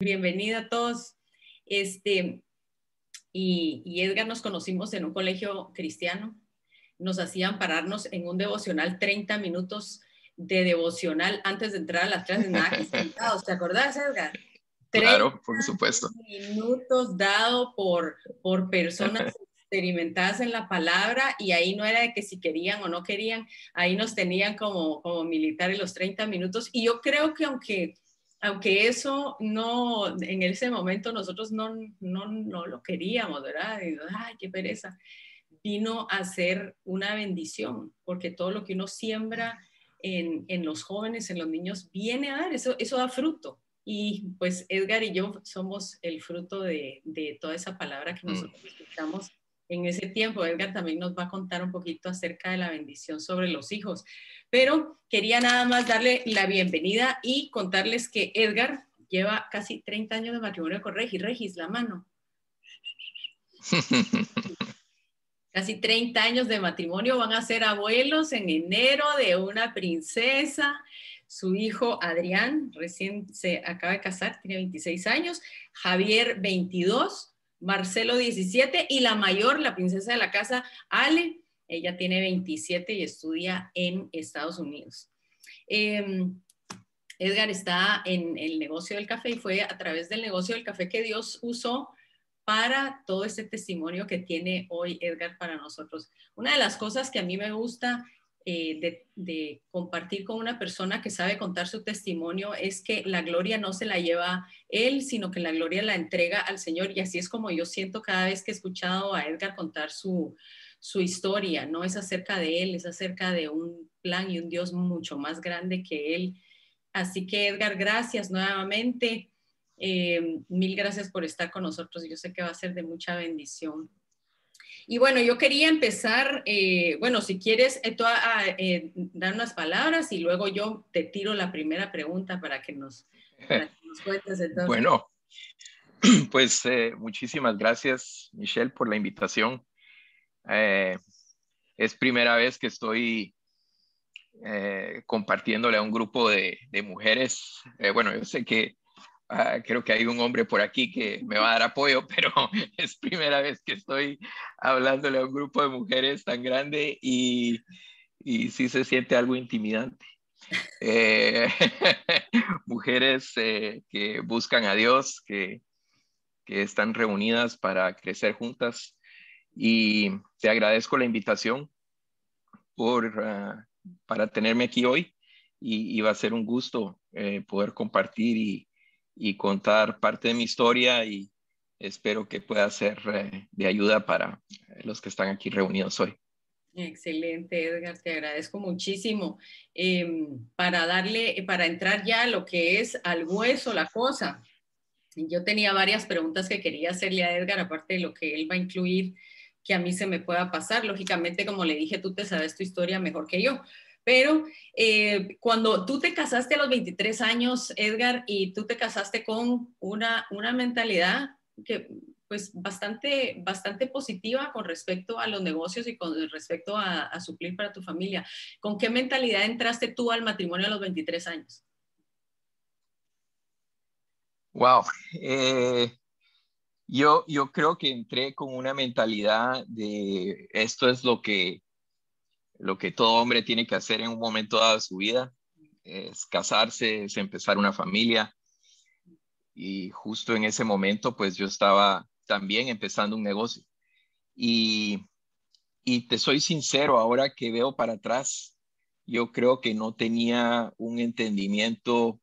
Bienvenida a todos. Este, y, y, Edgar nos conocimos en un colegio cristiano. Nos hacían pararnos en un devocional 30 minutos de devocional antes de entrar a las clases. Nada ¿Te acordás, Edgar? Claro, por supuesto. Minutos dado por, por personas experimentadas en la palabra y ahí no era de que si querían o no querían, ahí nos tenían como, como militares los 30 minutos. Y yo creo que aunque aunque eso no, en ese momento nosotros no, no, lo queríamos, ¿verdad? ay, qué pereza. Vino a ser una bendición, porque todo lo que uno siembra en, los jóvenes, en los niños, viene a dar, eso, eso da fruto. Y pues Edgar y yo somos el fruto de, toda esa palabra que mm. nosotros escuchamos en ese tiempo. Edgar también nos va a contar un poquito acerca de la bendición sobre los hijos. Pero quería nada más darle la bienvenida y contarles que Edgar lleva casi 30 años de matrimonio con Regis. Regis, la mano. casi 30 años de matrimonio, van a ser abuelos en enero de una princesa. Su hijo Adrián recién se acaba de casar, tiene 26 años. Javier, 22. Marcelo 17 y la mayor, la princesa de la casa, Ale, ella tiene 27 y estudia en Estados Unidos. Em, Edgar está en el negocio del café y fue a través del negocio del café que Dios usó para todo este testimonio que tiene hoy Edgar para nosotros. Una de las cosas que a mí me gusta eh, de, compartir con una persona que sabe contar su testimonio es que la gloria no se la lleva él, sino que la gloria la entrega al Señor. Y así es como yo siento cada vez que he escuchado a Edgar contar su, historia, no es acerca de él, es acerca de un plan y un Dios mucho más grande que él. Así que Edgar, gracias nuevamente. Eh, mil gracias por estar con nosotros. Yo sé que va a ser de mucha bendición. Y bueno, yo quería empezar, eh, bueno, si quieres eh, eh, dar unas palabras y luego yo te tiro la primera pregunta para que nos, cuentes. Bueno, pues muchísimas gracias, Michelle, por la invitación. Es primera vez que estoy compartiéndole a un grupo de, mujeres. bueno, yo sé que Ah, creo que hay un hombre por aquí que me va a dar apoyo, pero es primera vez que estoy hablándole a un grupo de mujeres tan grande y, y sí se siente algo intimidante. Eh, mujeres eh, que buscan a Dios, que, que, están reunidas para crecer juntas. Y te agradezco la invitación por, ah, para tenerme aquí hoy y, va a ser un gusto eh, poder compartir y, y contar parte de mi historia y espero que pueda ser eh, de ayuda para los que están aquí reunidos hoy. Excelente, Edgar, te agradezco muchísimo. Em, para darle, para entrar ya a lo que es al hueso la cosa, yo tenía varias preguntas que quería hacerle a Edgar, aparte de lo que él va a incluir, que a mí se me pueda pasar. Lógicamente, como le dije, tú te sabes tu historia mejor que yo, pero eh, cuando tú te casaste a los 23 años, Edgar, y tú te casaste con una, una mentalidad que pues bastante, bastante positiva con respecto a los negocios y con respecto a, suplir para tu familia. ¿Con qué mentalidad entraste tú al matrimonio a los 23 años? Wow. Yo, yo creo que entré con una mentalidad de esto es lo que lo que todo hombre tiene que hacer en un momento dado de su vida, es casarse, es empezar una familia. Y justo en ese momento, pues yo estaba también empezando un negocio. Y, y te soy sincero, ahora que veo para atrás, yo creo que no tenía un entendimiento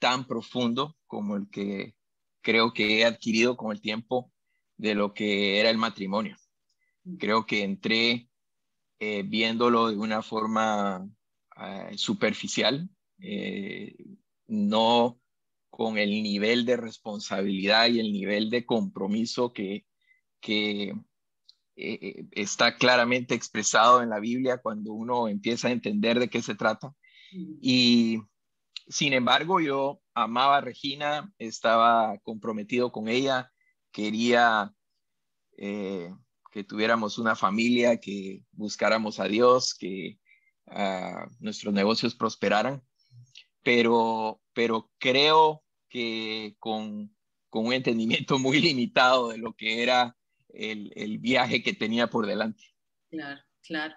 tan profundo como el que creo que he adquirido con el tiempo de lo que era el matrimonio. Creo que entré eh, viéndolo de una forma ah, superficial, eh, no con el nivel de responsabilidad y el nivel de compromiso que, que eh, está claramente expresado en la Biblia cuando uno empieza a entender de qué se trata. Y sin embargo, yo amaba a Regina, estaba comprometido con ella, quería que tuviéramos una familia, que buscáramos a Dios, que ah, nuestros negocios prosperaran. Pero, pero creo que con con un entendimiento muy limitado de lo que era el, el viaje que tenía por delante. Claro, claro.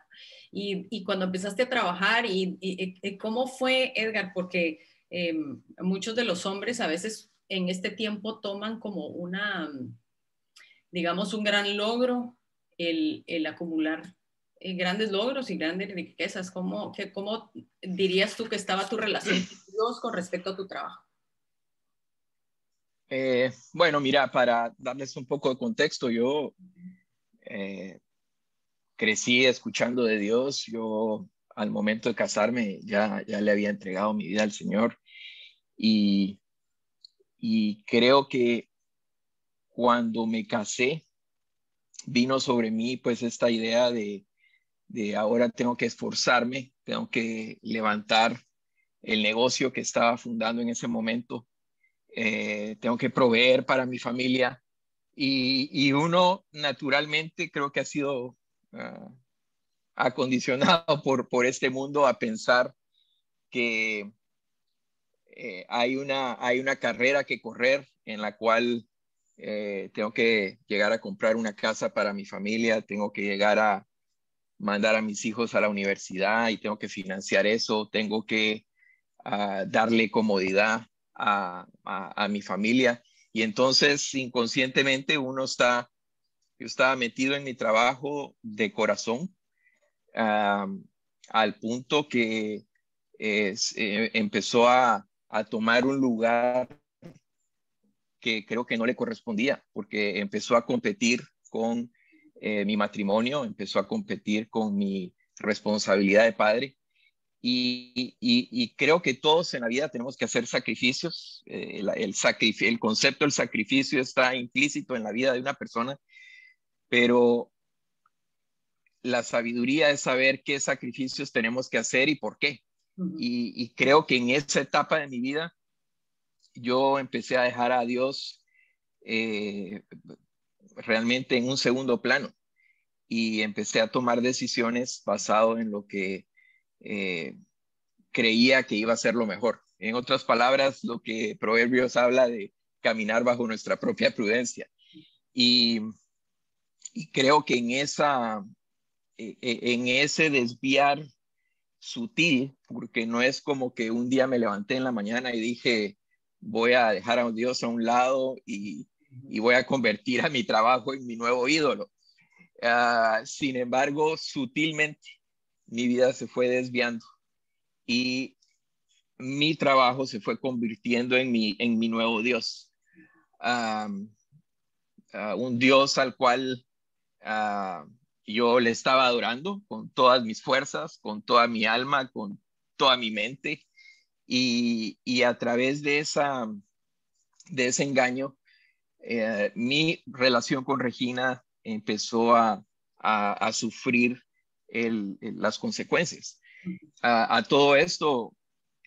Y, y cuando empezaste a trabajar, y, y ¿cómo fue, Edgar? Porque em, muchos de los hombres a veces en este tiempo toman como una, digamos, un gran logro el, el acumular eh, grandes logros y grandes riquezas. ¿Cómo, que, ¿Cómo dirías tú que estaba tu relación con Dios con respecto a tu trabajo? Eh, bueno, mira, para darles un poco de contexto, yo eh, crecí escuchando de Dios. Yo al momento de casarme ya, ya le había entregado mi vida al Señor. Y, y creo que cuando me casé vino sobre mí pues esta idea de, de ahora tengo que esforzarme, tengo que levantar el negocio que estaba fundando en ese momento. Eh, tengo que proveer para mi familia. Y, uno naturalmente creo que ha sido ah, acondicionado por, por este mundo a pensar que eh, hay, una, hay una carrera que correr en la cual eh, tengo que llegar a comprar una casa para mi familia, tengo que llegar a mandar a mis hijos a la universidad y tengo que financiar eso, tengo que ah, darle comodidad a, mi familia. Y entonces inconscientemente uno está, yo estaba metido en mi trabajo de corazón al punto que es, eh, empezó a, tomar un lugar que creo que no le correspondía, porque empezó a competir con eh, mi matrimonio, empezó a competir con mi responsabilidad de padre y, creo que todos en la vida tenemos que hacer sacrificios. Eh, el, el concepto del sacrificio está implícito en la vida de una persona, pero la sabiduría es saber qué sacrificios tenemos que hacer y por qué. y, creo que en esa etapa de mi vida yo empecé a dejar a Dios eh, realmente en un segundo plano y empecé a tomar decisiones basado en lo que eh, creía que iba a ser lo mejor. En otras palabras, lo que Proverbios habla de caminar bajo nuestra propia prudencia. Y, creo que en, esa, e, e, en ese desviar sutil, porque no es como que un día me levanté en la mañana y dije, voy a dejar a Dios a un lado y, voy a convertir a mi trabajo en mi nuevo ídolo. Ah, sin embargo, sutilmente mi vida se fue desviando y mi trabajo se fue convirtiendo en mi, en mi nuevo Dios. un Dios al cual ah, yo le estaba adorando con todas mis fuerzas, con toda mi alma, con toda mi mente. Y, a través de, esa, de ese engaño, eh, mi relación con Regina empezó a, a sufrir las consecuencias. A, todo esto,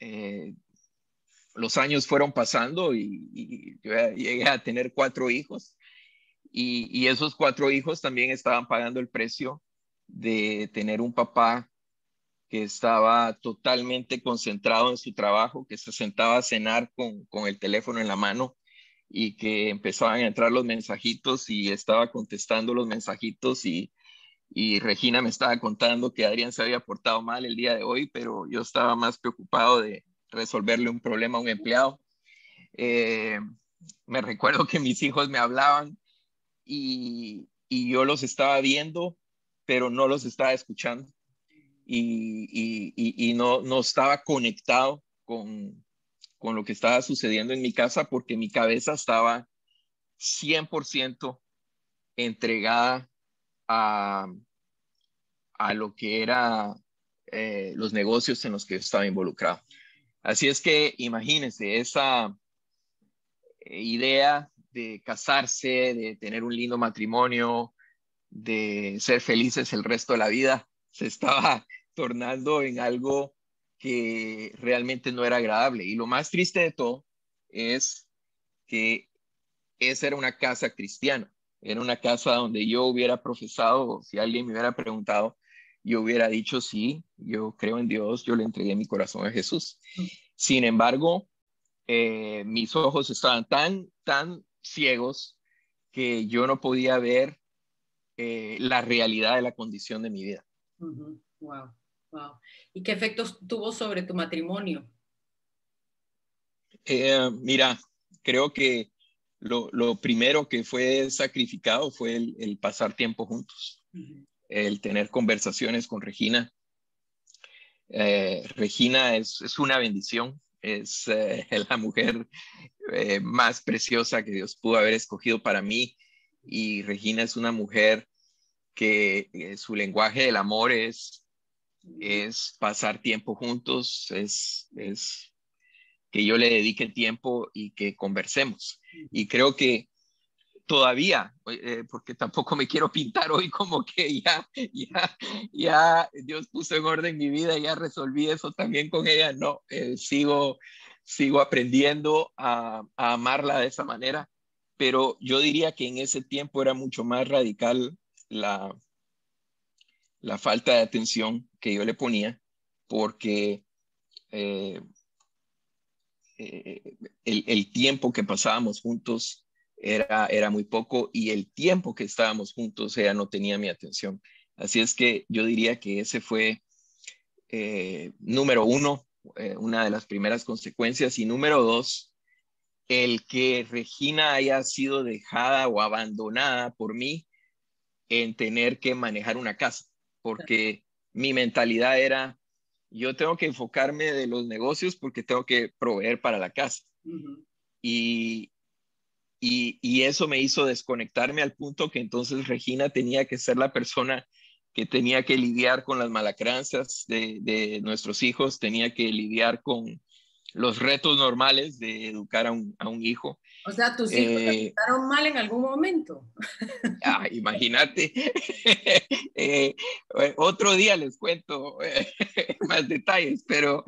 eh, los años fueron pasando y, yo llegué a tener cuatro hijos y, esos cuatro hijos también estaban pagando el precio de tener un papá que estaba totalmente concentrado en su trabajo, que se sentaba a cenar con, con el teléfono en la mano y que empezaban a entrar los mensajitos y estaba contestando los mensajitos y y Regina me estaba contando que Adrián se había portado mal el día de hoy, pero yo estaba más preocupado de resolverle un problema a un empleado. Eh, me recuerdo que mis hijos me hablaban y, yo los estaba viendo, pero no los estaba escuchando y, no, no estaba conectado con, con lo que estaba sucediendo en mi casa porque mi cabeza estaba 100% entregada a, lo que era eh, los negocios en los que estaba involucrado. Así es que imagínense esa idea de casarse, de tener un lindo matrimonio, de ser felices el resto de la vida, se estaba tornando en algo que realmente no era agradable. Y lo más triste de todo es que esa era una casa cristiana. Era una casa donde yo hubiera profesado, si alguien me hubiera preguntado, yo hubiera dicho, sí, yo creo en Dios, yo le entregué mi corazón a Jesús. Sin embargo, eh, mis ojos estaban tan, tan ciegos que yo no podía ver eh, la realidad de la condición de mi vida. Wow, wow. ¿Y qué efectos tuvo sobre tu matrimonio? Eh, mira, creo que lo, primero que fue sacrificado fue el, pasar tiempo juntos, el tener conversaciones con Regina. Eh, Regina es, es, una bendición, es la mujer más preciosa que Dios pudo haber escogido para mí y Regina es una mujer que eh, su lenguaje del amor es, es pasar tiempo juntos, es, es que yo le dedique tiempo y que conversemos. Y creo que todavía, eh, porque tampoco me quiero pintar hoy como que ya, ya, ya Dios puso en orden mi vida, ya resolví eso también con ella, no, eh, sigo, sigo aprendiendo a, amarla de esa manera pero yo diría que en ese tiempo era mucho más radical la, la falta de atención que yo le ponía, porque eh, el, tiempo que pasábamos juntos era, era muy poco y el tiempo que estábamos juntos ella no tenía mi atención. Así es que yo diría que ese fue eh, número uno, una de las primeras consecuencias y número dos, el que Regina haya sido dejada o abandonada por mí en tener que manejar una casa, porque mi mentalidad era, yo tengo que enfocarme de los negocios porque tengo que proveer para la casa. y, y, eso me hizo desconectarme al punto que entonces Regina tenía que ser la persona que tenía que lidiar con las malacrancias de, de nuestros hijos, tenía que lidiar con, los retos normales de educar a un, a un hijo. O sea, tus hijos eh, mal en algún momento. Ah, imagínate. Eh, otro día les cuento más detalles, pero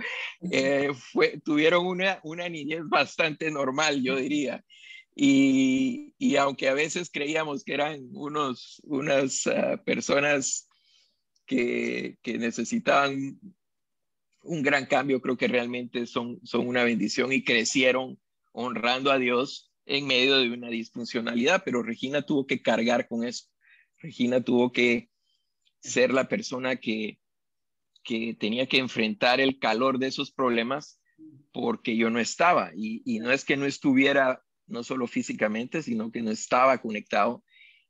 eh, fue, tuvieron una, una niñez bastante normal, yo diría. Y, y, aunque a veces creíamos que eran unos, unas ah, personas que, que necesitaban un gran cambio, creo que realmente son, son una bendición y crecieron honrando a Dios en medio de una disfuncionalidad, pero Regina tuvo que cargar con eso. Regina tuvo que ser la persona que, que tenía que enfrentar el calor de esos problemas porque yo no estaba. Y, y no es que no estuviera, no solo físicamente, sino que no estaba conectado.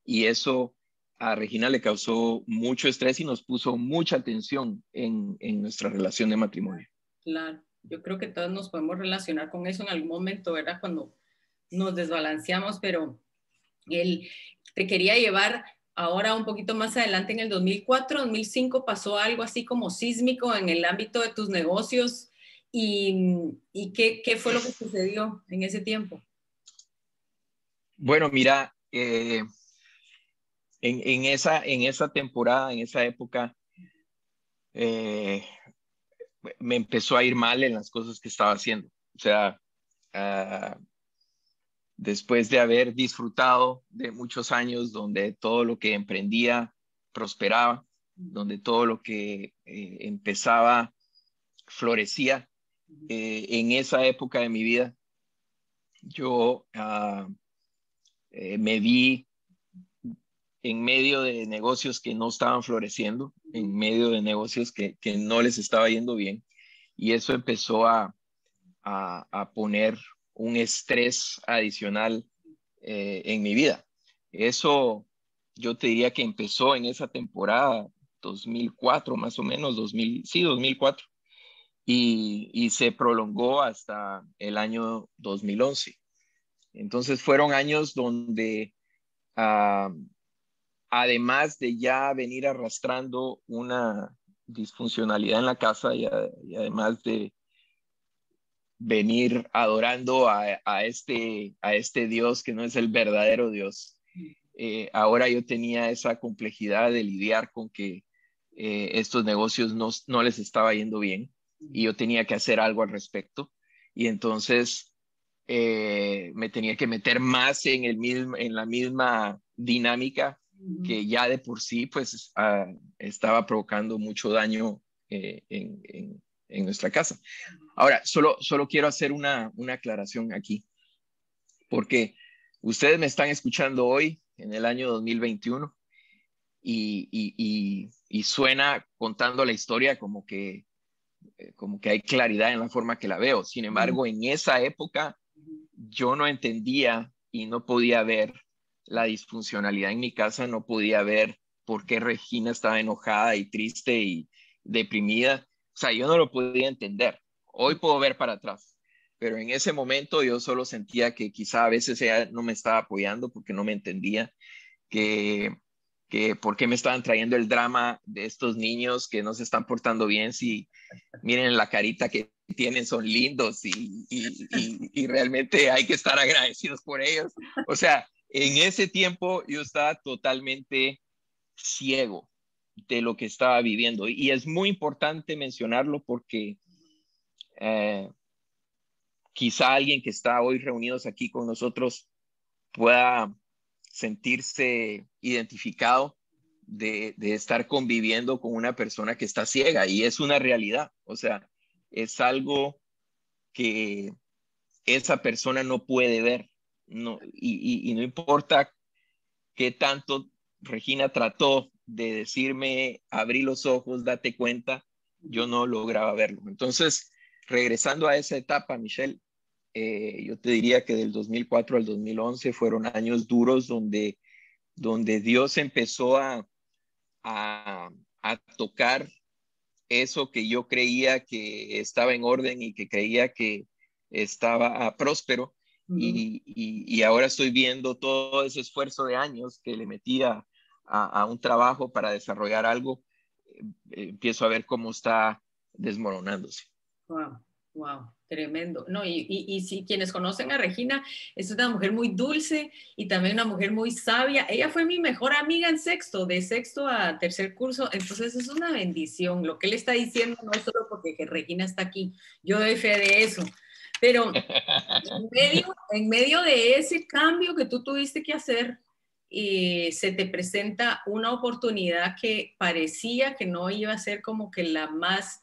Y eso a Regina le causó mucho estrés y nos puso mucha tensión en, nuestra relación de matrimonio. Claro, yo creo que todos nos podemos relacionar con eso en algún momento, ¿verdad? Cuando nos desbalanceamos, pero él te quería llevar ahora un poquito más adelante, en el 2004, 2005 pasó algo así como sísmico en el ámbito de tus negocios y, qué, qué, fue lo que sucedió en ese tiempo. Bueno, mira, eh, en, esa, en esa temporada, en esa época, eh, me empezó a ir mal en las cosas que estaba haciendo. O sea, ah, después de haber disfrutado de muchos años donde todo lo que emprendía prosperaba, donde todo lo que eh, empezaba florecía, eh, en esa época de mi vida, yo ah, me vi en medio de negocios que no estaban floreciendo, en medio de negocios que, no les estaba yendo bien. Y eso empezó a, a, poner un estrés adicional eh, en mi vida. Eso yo te diría que empezó en esa temporada 2004, más o menos, 2000, sí, 2004, y, y se prolongó hasta el año 2011. Entonces fueron años donde ah, además de ya venir arrastrando una disfuncionalidad en la casa y, además de venir adorando a, este, a este Dios que no es el verdadero Dios. Eh, ahora yo tenía esa complejidad de lidiar con que eh, estos negocios no, no, les estaba yendo bien y yo tenía que hacer algo al respecto. Y entonces eh, me tenía que meter más en, el mismo, en la misma dinámica que ya de por sí pues ah, estaba provocando mucho daño eh, en, nuestra casa. Ahora, solo, solo quiero hacer una, aclaración aquí, porque ustedes me están escuchando hoy en el año 2021 y, y, y, suena contando la historia como que, eh, como que hay claridad en la forma que la veo. Sin embargo, en esa época yo no entendía y no podía ver la disfuncionalidad en mi casa, no podía ver por qué Regina estaba enojada y triste y deprimida. O sea, yo no lo podía entender. Hoy puedo ver para atrás, pero en ese momento yo solo sentía que quizá a veces ella no me estaba apoyando porque no me entendía, que, que por qué me estaban trayendo el drama de estos niños que no se están portando bien si miren la carita que tienen, son lindos y, y, realmente hay que estar agradecidos por ellos. O sea, en ese tiempo yo estaba totalmente ciego de lo que estaba viviendo. Y es muy importante mencionarlo porque eh, quizá alguien que está hoy reunidos aquí con nosotros pueda sentirse identificado de, de, estar conviviendo con una persona que está ciega y es una realidad. O sea, es algo que esa persona no puede ver no, y, no importa qué tanto Regina trató de decirme, abrí los ojos, date cuenta, yo no lograba verlo. Entonces, regresando a esa etapa, Michelle, eh, yo te diría que del 2004 al 2011 fueron años duros donde, donde Dios empezó a, a, a tocar eso que yo creía que estaba en orden y que creía que estaba próspero y, ahora estoy viendo todo ese esfuerzo de años que le metía a, un trabajo para desarrollar algo, eh, empiezo a ver cómo está desmoronándose. Wow, wow, tremendo. No, y, y, si quienes conocen a Regina, es una mujer muy dulce y también una mujer muy sabia. Ella fue mi mejor amiga en sexto, de sexto a tercer curso, entonces es una bendición. Lo que él está diciendo no es solo porque Regina está aquí, yo doy fe de eso pero en medio, de ese cambio que tú tuviste que hacer, y se te presenta una oportunidad que parecía que no iba a ser como que la más,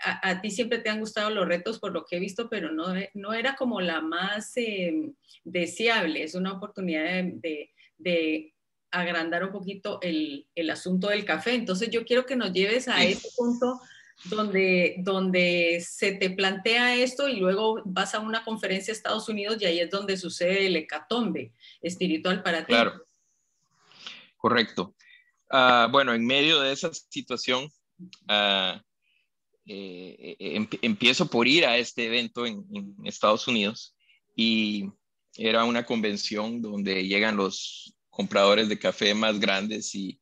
a, ti siempre te han gustado los retos por lo que he visto, pero no, no era como la más em, deseable, es una oportunidad de, agrandar un poquito el, el, asunto del café. Entonces yo quiero que nos lleves a ese punto donde, donde se te plantea esto y luego vas a una conferencia a Estados Unidos y ahí es donde sucede el hecatombe espiritual para ti. Claro, correcto. Ah, bueno, en medio de esa situación, uh, empiezo por ir a este evento en, en Estados Unidos y era una convención donde llegan los compradores de café más grandes y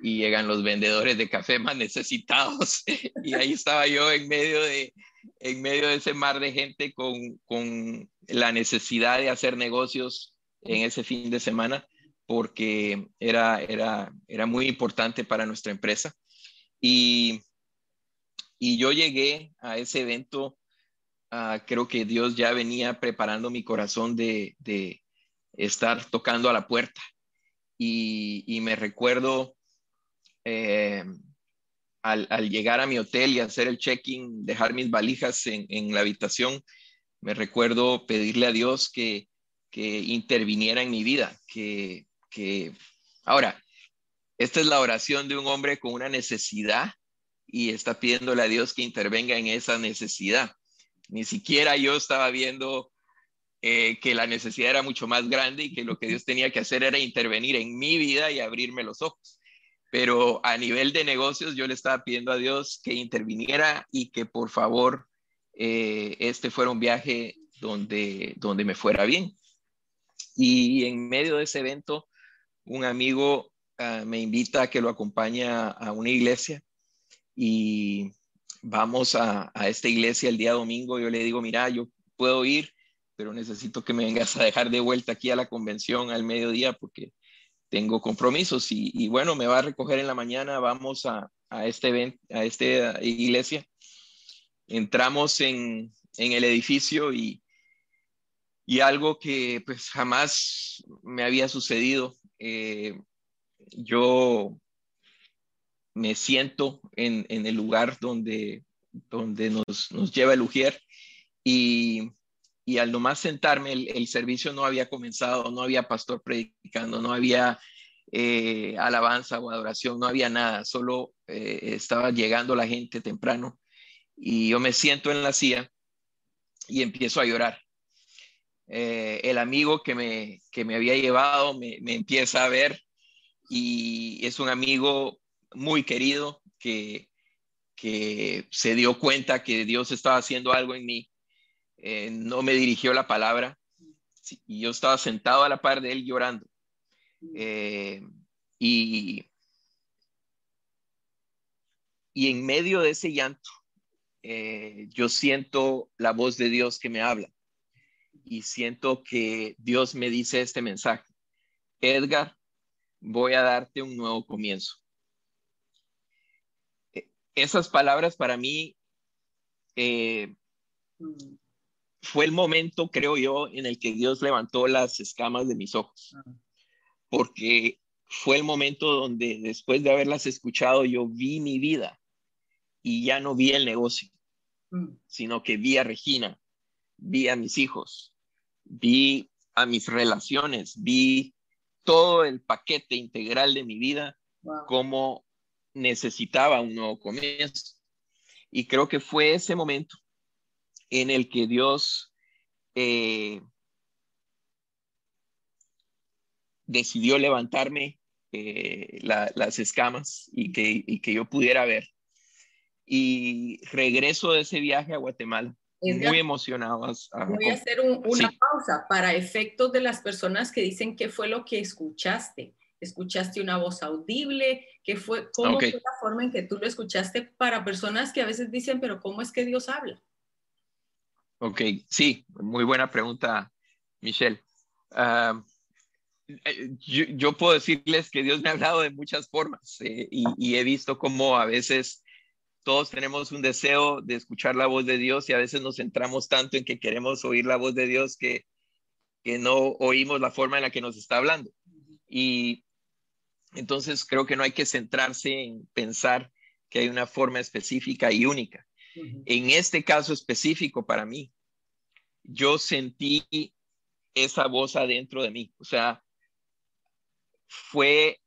y llegan los vendedores de café más necesitados y ahí estaba yo en medio de, en medio de ese mar de gente con, con la necesidad de hacer negocios en ese fin de semana porque era, era, era muy importante para nuestra empresa. Y, y yo llegué a ese evento, uh, creo que Dios ya venía preparando mi corazón de, de estar tocando a la puerta. Y, y me recuerdo eh, al, llegar a mi hotel y hacer el check-in, dejar mis valijas en, la habitación, me recuerdo pedirle a Dios que, interviniera en mi vida, que, que ahora, esta es la oración de un hombre con una necesidad y está pidiéndole a Dios que intervenga en esa necesidad. Ni siquiera yo estaba viendo eh, que la necesidad era mucho más grande y que lo que Dios tenía que hacer era intervenir en mi vida y abrirme los ojos pero a nivel de negocios yo le estaba pidiendo a Dios que interviniera y que por favor eh, este fuera un viaje donde, donde me fuera bien. Y en medio de ese evento, un amigo ah, me invita a que lo acompañe a una iglesia y vamos a, a esta iglesia el día domingo. Yo le digo, mira, yo puedo ir, pero necesito que me vengas a dejar de vuelta aquí a la convención al mediodía porque tengo compromisos y, bueno, me va a recoger en la mañana, vamos a, a este evento, a esta iglesia. Entramos en, en el edificio y, y, algo que pues jamás me había sucedido. Eh, yo me siento en, en, el lugar donde, donde nos, nos lleva el Ujier y, y al nomás sentarme, el, servicio no había comenzado, no había pastor predicando, no había eh, alabanza o adoración, no había nada, solo eh, estaba llegando la gente temprano y yo me siento en la silla y empiezo a llorar. Eh, el amigo que me, que me había llevado me, me, empieza a ver y es un amigo muy querido que, que se dio cuenta que Dios estaba haciendo algo en mí eh, no me dirigió la palabra y yo estaba sentado a la par de él llorando. Eh, y, y en medio de ese llanto, eh, yo siento la voz de Dios que me habla y siento que Dios me dice este mensaje. Edgar, voy a darte un nuevo comienzo. Esas palabras para mí mm fue el momento, creo yo, en el que Dios levantó las escamas de mis ojos, porque fue el momento donde después de haberlas escuchado yo vi mi vida y ya no vi el negocio, sino que vi a Regina, vi a mis hijos, vi a mis relaciones, vi todo el paquete integral de mi vida como necesitaba un nuevo comienzo. Y creo que fue ese momento en el que Dios eh, decidió levantarme eh, las escamas y que, que yo pudiera ver. Y regreso de ese viaje a Guatemala. muy emocionado. voy a hacer una pausa para efectos de las personas que dicen qué fue lo que escuchaste. ¿Escuchaste una voz audible? ¿Qué fue, ¿Cómo fue la forma en que tú lo escuchaste para personas que a veces dicen, pero ¿cómo es que Dios habla? Ok, sí, muy buena pregunta, Michelle. Ah, eh, yo, puedo decirles que Dios me ha hablado de muchas formas eh, y, he visto cómo a veces todos tenemos un deseo de escuchar la voz de Dios y a veces nos centramos tanto en que queremos oír la voz de Dios que, que no oímos la forma en la que nos está hablando. Y entonces creo que no hay que centrarse en pensar que hay una forma específica y única. En este caso específico para mí, yo sentí esa voz adentro de mí, o sea, fue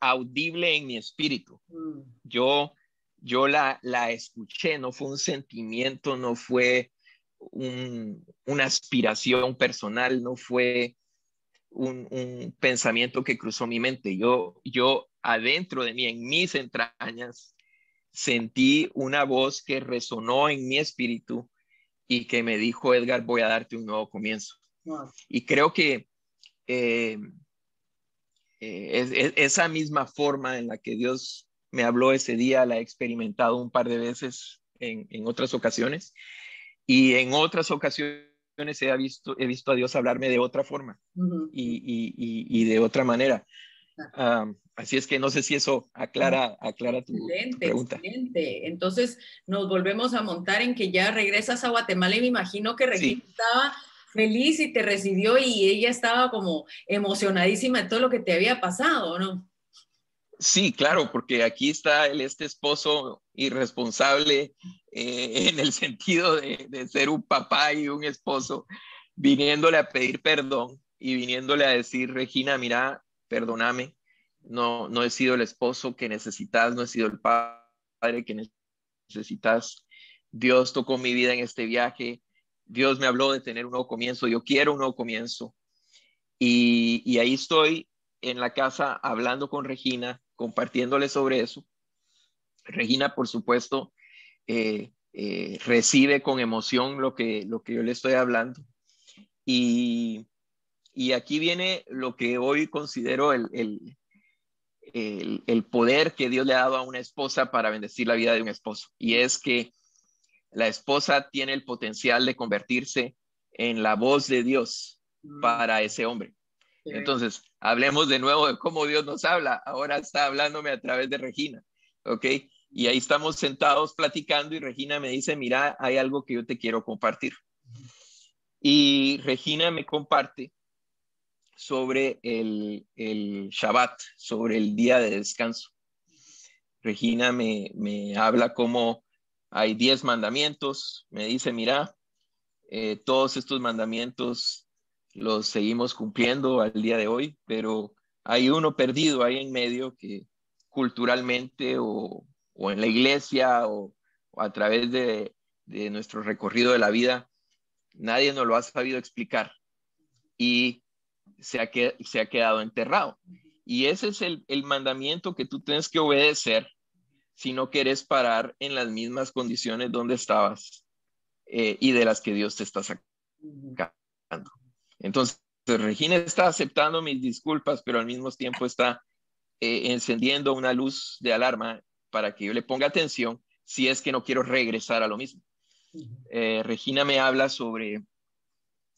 audible en mi espíritu. Mm. Yo, yo la, la escuché, no fue un sentimiento, no fue una aspiración personal, no fue un, un, pensamiento que cruzó mi mente. Yo, yo adentro de mí, en mis entrañas, sentí una voz que resonó en mi espíritu y que me dijo, Edgar, voy a darte un nuevo comienzo. Y creo que eh, eh, esa misma forma en la que Dios me habló ese día la he experimentado un par de veces en, otras ocasiones y en otras ocasiones he visto, he visto a Dios hablarme de otra forma y, de otra manera así es que no sé si eso aclara, aclara tu pregunta. Excelente. Entonces nos volvemos a montar en que ya regresas a Guatemala y me imagino que Regina estaba feliz y te recibió y ella estaba como emocionadísima de todo lo que te había pasado, ¿no? Sí, claro, porque aquí está el, este esposo irresponsable eh, en el sentido de, ser un papá y un esposo, viniéndole a pedir perdón y viniéndole a decir, Regina, mira, perdóname, no, no he sido el esposo que necesitas, no he sido el padre que necesitas. Dios tocó mi vida en este viaje, Dios me habló de tener un nuevo comienzo, yo quiero un nuevo comienzo. Y, ahí estoy en la casa hablando con Regina, compartiéndole sobre eso. Regina, por supuesto, eh, eh, recibe con emoción lo que, lo que yo le estoy hablando. Y, y aquí viene lo que hoy considero el, el, el, poder que Dios le ha dado a una esposa para bendecir la vida de un esposo. Y es que la esposa tiene el potencial de convertirse en la voz de Dios mm. para ese hombre. Entonces, hablemos de nuevo de cómo Dios nos habla. Ahora está hablándome a través de Regina, ¿ok? Y ahí estamos sentados platicando y Regina me dice, mira, hay algo que yo te quiero compartir. Y Regina me comparte sobre el, el Shabbat, sobre el día de descanso. Regina me, me habla como hay diez mandamientos, me dice, mira, Eh, todos estos mandamientos los seguimos cumpliendo al día de hoy, pero hay uno perdido ahí en medio que culturalmente o, en la iglesia o, a través de, nuestro recorrido de la vida, nadie nos lo ha sabido explicar y se ha, se ha quedado enterrado. Y ese es el, mandamiento que tú tienes que obedecer si no quieres parar en las mismas condiciones donde estabas eh, y de las que Dios te está sacando. Entonces, Regina está aceptando mis disculpas, pero al mismo tiempo está eh, encendiendo una luz de alarma para que yo le ponga atención si es que no quiero regresar a lo mismo. Eh, Regina me habla sobre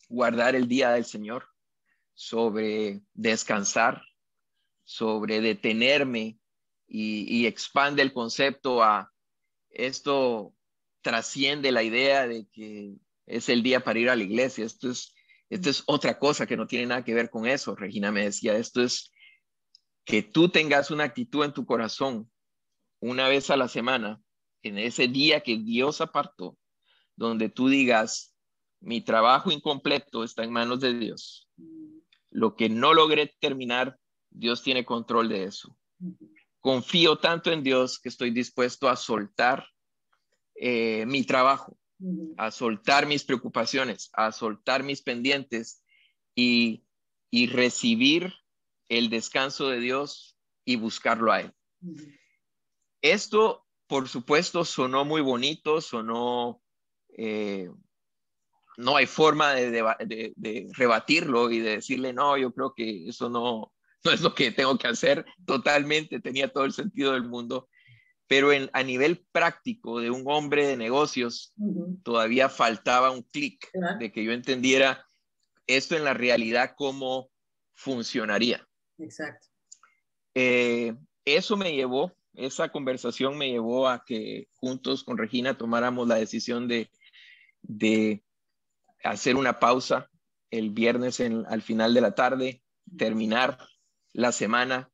guardar el día del Señor, sobre descansar, sobre detenerme y, y expande el concepto a esto trasciende la idea de que es el día para ir a la iglesia. Esto es, esto es otra cosa que no tiene nada que ver con eso. Regina me decía, esto es que tú tengas una actitud en tu corazón una vez a la semana, en ese día que Dios apartó, donde tú digas, mi trabajo incompleto está en manos de Dios. Lo que no logré terminar, Dios tiene control de eso. Confío tanto en Dios que estoy dispuesto a soltar eh, mi trabajo, a soltar mis preocupaciones, a soltar mis pendientes y, recibir el descanso de Dios y buscarlo a Él. Esto, por supuesto, sonó muy bonito, sonó, eh, no hay forma de, rebatirlo y de decirle, no, yo creo que eso no, no es lo que tengo que hacer. Totalmente, tenía todo el sentido del mundo pero en, a nivel práctico de un hombre de negocios, todavía faltaba un clic de que yo entendiera esto en la realidad cómo funcionaría. Exacto. Eh, eso me llevó, esa conversación me llevó a que juntos con Regina tomáramos la decisión de, de hacer una pausa el viernes al final de la tarde, terminar la semana,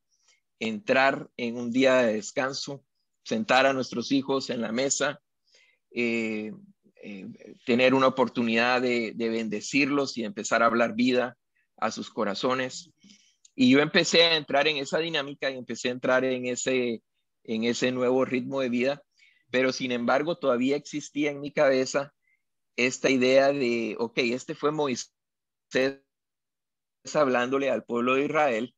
entrar en un día de descanso sentar a nuestros hijos en la mesa, eh, eh, tener una oportunidad de, bendecirlos y empezar a hablar vida a sus corazones. Y yo empecé a entrar en esa dinámica y empecé a entrar en ese, en ese nuevo ritmo de vida, pero sin embargo todavía existía en mi cabeza esta idea de, ok, este fue Moisés hablándole al pueblo de Israel,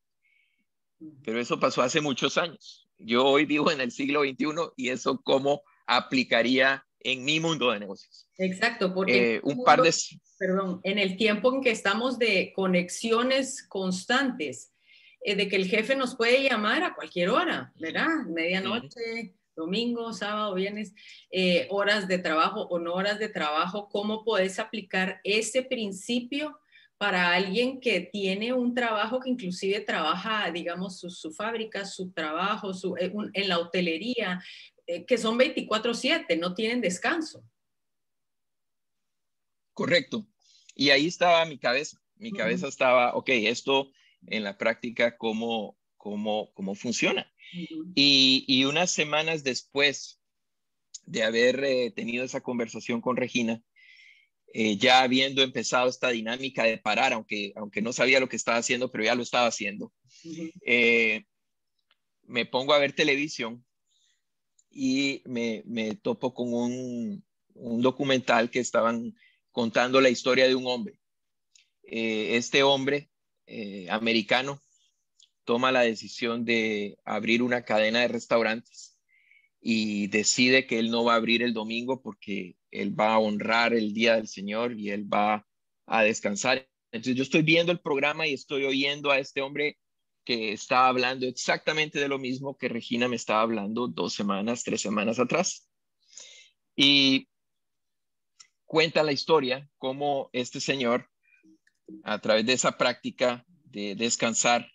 pero eso pasó hace muchos años yo hoy vivo en el siglo XXI y eso cómo aplicaría en mi mundo de negocios. Exacto, porque eh, un par de... Perdón, en el tiempo en que estamos de conexiones constantes, eh, de que el jefe nos puede llamar a cualquier hora, ¿verdad? Medianoche, domingo, sábado, viernes, eh, horas de trabajo o no horas de trabajo, ¿cómo puedes aplicar ese principio para alguien que tiene un trabajo que inclusive trabaja, digamos, su, fábrica, su trabajo, su, eh, en la hotelería, eh, que son 24/7, no tienen descanso. Correcto. Y ahí estaba mi cabeza. Mi cabeza estaba, ok, esto en la práctica, ¿cómo, cómo, cómo funciona? y, y, unas semanas después de haber eh, tenido esa conversación con Regina, eh, ya habiendo empezado esta dinámica de parar, aunque, aunque no sabía lo que estaba haciendo, pero ya lo estaba haciendo, eh, me pongo a ver televisión y me, topo con un, documental que estaban contando la historia de un hombre. Eh, este hombre americano toma la decisión de abrir una cadena de restaurantes y decide que él no va a abrir el domingo porque él va a honrar el día del Señor y él va a descansar. Entonces yo estoy viendo el programa y estoy oyendo a este hombre que está hablando exactamente de lo mismo que Regina me estaba hablando dos semanas, tres semanas atrás. Y cuenta la historia cómo este señor, a través de esa práctica de descansar,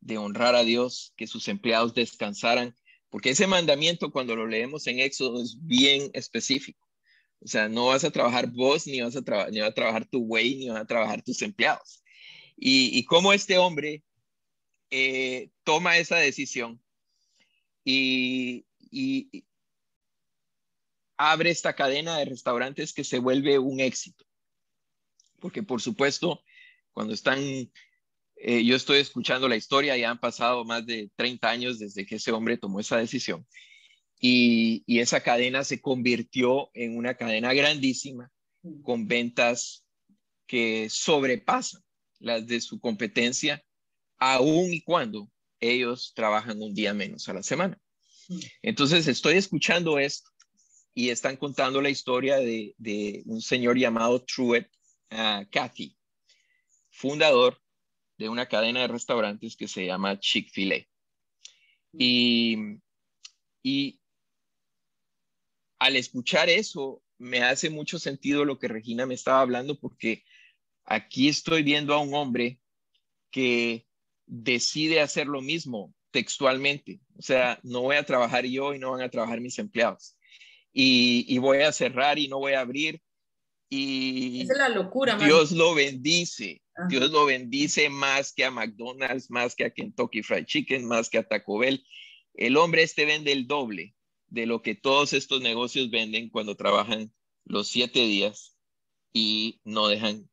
de honrar a Dios, que sus empleados descansaran, porque ese mandamiento cuando lo leemos en Éxodo es bien específico. O sea, no vas a trabajar vos, ni vas a, ni va a trabajar tu güey, ni vas a trabajar tus empleados. Y, y cómo este hombre eh, toma esa decisión y, abre esta cadena de restaurantes que se vuelve un éxito. porque por supuesto, cuando están, eh, yo estoy escuchando la historia, ya han pasado más de 30 años desde que ese hombre tomó esa decisión. Y, y esa cadena se convirtió en una cadena grandísima con ventas que sobrepasan las de su competencia, aun y cuando ellos trabajan un día menos a la semana. Entonces estoy escuchando esto y están contando la historia de, un señor llamado Truett uh, Cathy, fundador de una cadena de restaurantes que se llama Chick-fil-A. Y, y al escuchar eso, me hace mucho sentido lo que Regina me estaba hablando porque aquí estoy viendo a un hombre que decide hacer lo mismo textualmente. O sea, no voy a trabajar yo y no van a trabajar mis empleados. Y, voy a cerrar y no voy a abrir. Y Esa es la locura. Dios lo bendice. Dios lo bendice más que a McDonald's, más que a Kentucky Fried Chicken, más que a Taco Bell. El hombre este vende el doble de lo que todos estos negocios venden cuando trabajan los siete días y no dejan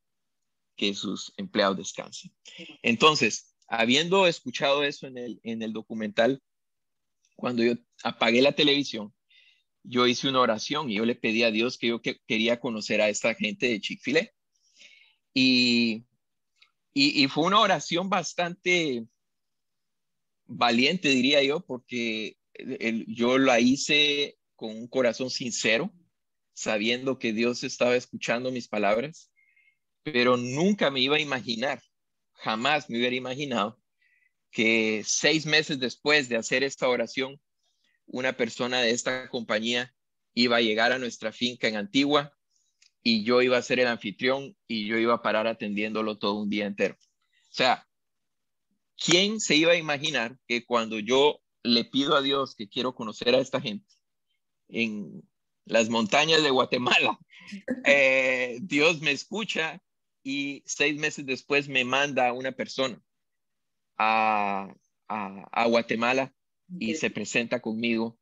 que sus empleados descansen. Entonces, habiendo escuchado eso en el, en el documental, cuando yo apagué la televisión, yo hice una oración y yo le pedí a Dios que yo quería conocer a esta gente de Chick-fil-A. Y, y, fue una oración bastante valiente, diría yo, porque yo la hice con un corazón sincero, sabiendo que Dios estaba escuchando mis palabras, pero nunca me iba a imaginar jamás me hubiera imaginado que seis meses después de hacer esta oración, una persona de esta compañía iba a llegar a nuestra finca en Antigua y yo iba a ser el anfitrión y yo iba a parar atendiéndolo todo un día entero. O sea, ¿quién se iba a imaginar que cuando yo le pido a Dios que quiero conocer a esta gente en las montañas de Guatemala, eh, Dios me escucha y seis meses después me manda una persona a, Guatemala y se presenta conmigo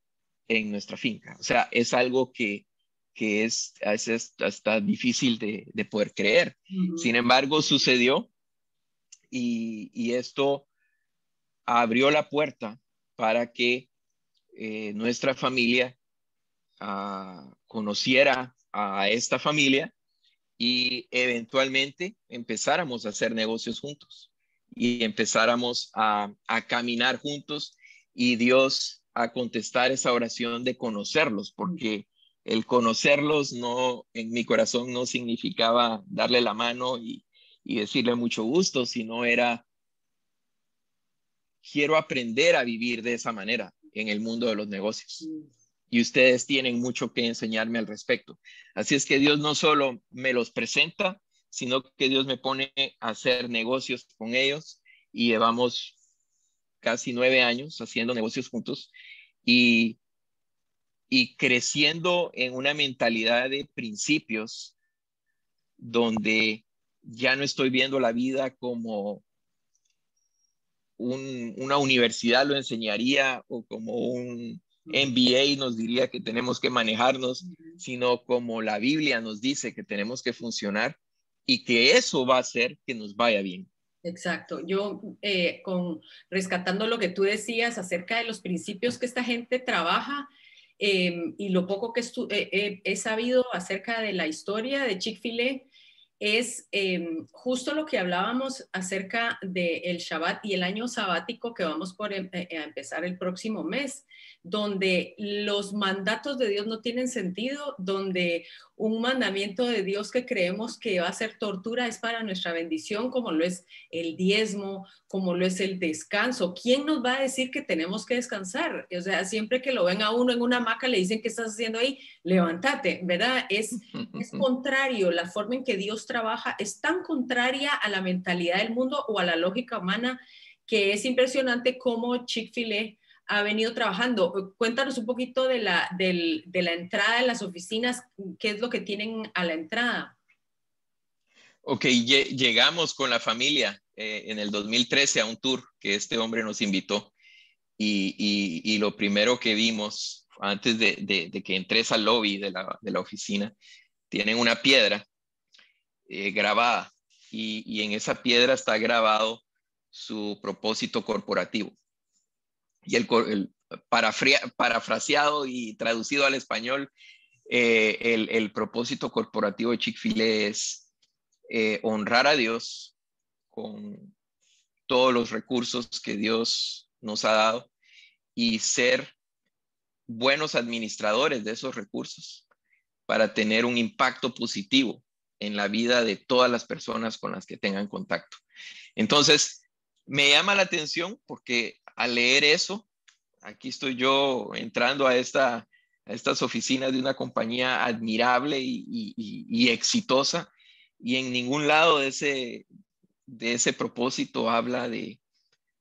en nuestra finca. O sea, es algo que, es, hasta difícil de, poder creer. Sin embargo, sucedió y, esto abrió la puerta para que eh, nuestra familia ah, conociera a esta familia y eventualmente empezáramos a hacer negocios juntos y empezáramos a, caminar juntos y Dios a contestar esa oración de conocerlos, porque el conocerlos no, en mi corazón no significaba darle la mano y, y decirle mucho gusto, sino era, quiero aprender a vivir de esa manera en el mundo de los negocios y ustedes tienen mucho que enseñarme al respecto. Así es que Dios no solo me los presenta, sino que Dios me pone a hacer negocios con ellos y llevamos casi nueve años haciendo negocios juntos y, y creciendo en una mentalidad de principios donde ya no estoy viendo la vida como una universidad lo enseñaría o como un, NBA nos diría que tenemos que manejarnos, sino como la Biblia nos dice que tenemos que funcionar y que eso va a hacer que nos vaya bien. Exacto. Yo, eh, con, rescatando lo que tú decías acerca de los principios que esta gente trabaja em, y lo poco que he sabido acerca de la historia de Chick-fil-A, es em, justo lo que hablábamos acerca del Shabbat y el año sabático que vamos por em, eh, a empezar el próximo mes donde los mandatos de Dios no tienen sentido, donde un mandamiento de Dios que creemos que va a ser tortura es para nuestra bendición, como lo es el diezmo, como lo es el descanso. ¿Quién nos va a decir que tenemos que descansar? O sea, siempre que lo ven a uno en una hamaca, le dicen, ¿qué estás haciendo ahí? Levántate, ¿verdad? Es, es contrario, la forma en que Dios trabaja es tan contraria a la mentalidad del mundo o a la lógica humana que es impresionante cómo Chick-fil-A ha venido trabajando. Cuéntanos un poquito de la, de la entrada en las oficinas, qué es lo que tienen a la entrada. Ok, llegamos con la familia eh, en el 2013 a un tour que este hombre nos invitó y, y, lo primero que vimos antes de, de, que entres al lobby de la, de la, oficina, tienen una piedra eh, grabada y, en esa piedra está grabado su propósito corporativo. Y el, parafraseado y traducido al español, eh, el, propósito corporativo de Chick-fil-A es eh, honrar a Dios con todos los recursos que Dios nos ha dado y ser buenos administradores de esos recursos para tener un impacto positivo en la vida de todas las personas con las que tengan contacto. Entonces, me llama la atención porque al leer eso, aquí estoy yo entrando a, esta, estas oficinas de una compañía admirable y, exitosa y en ningún lado de ese, propósito habla de,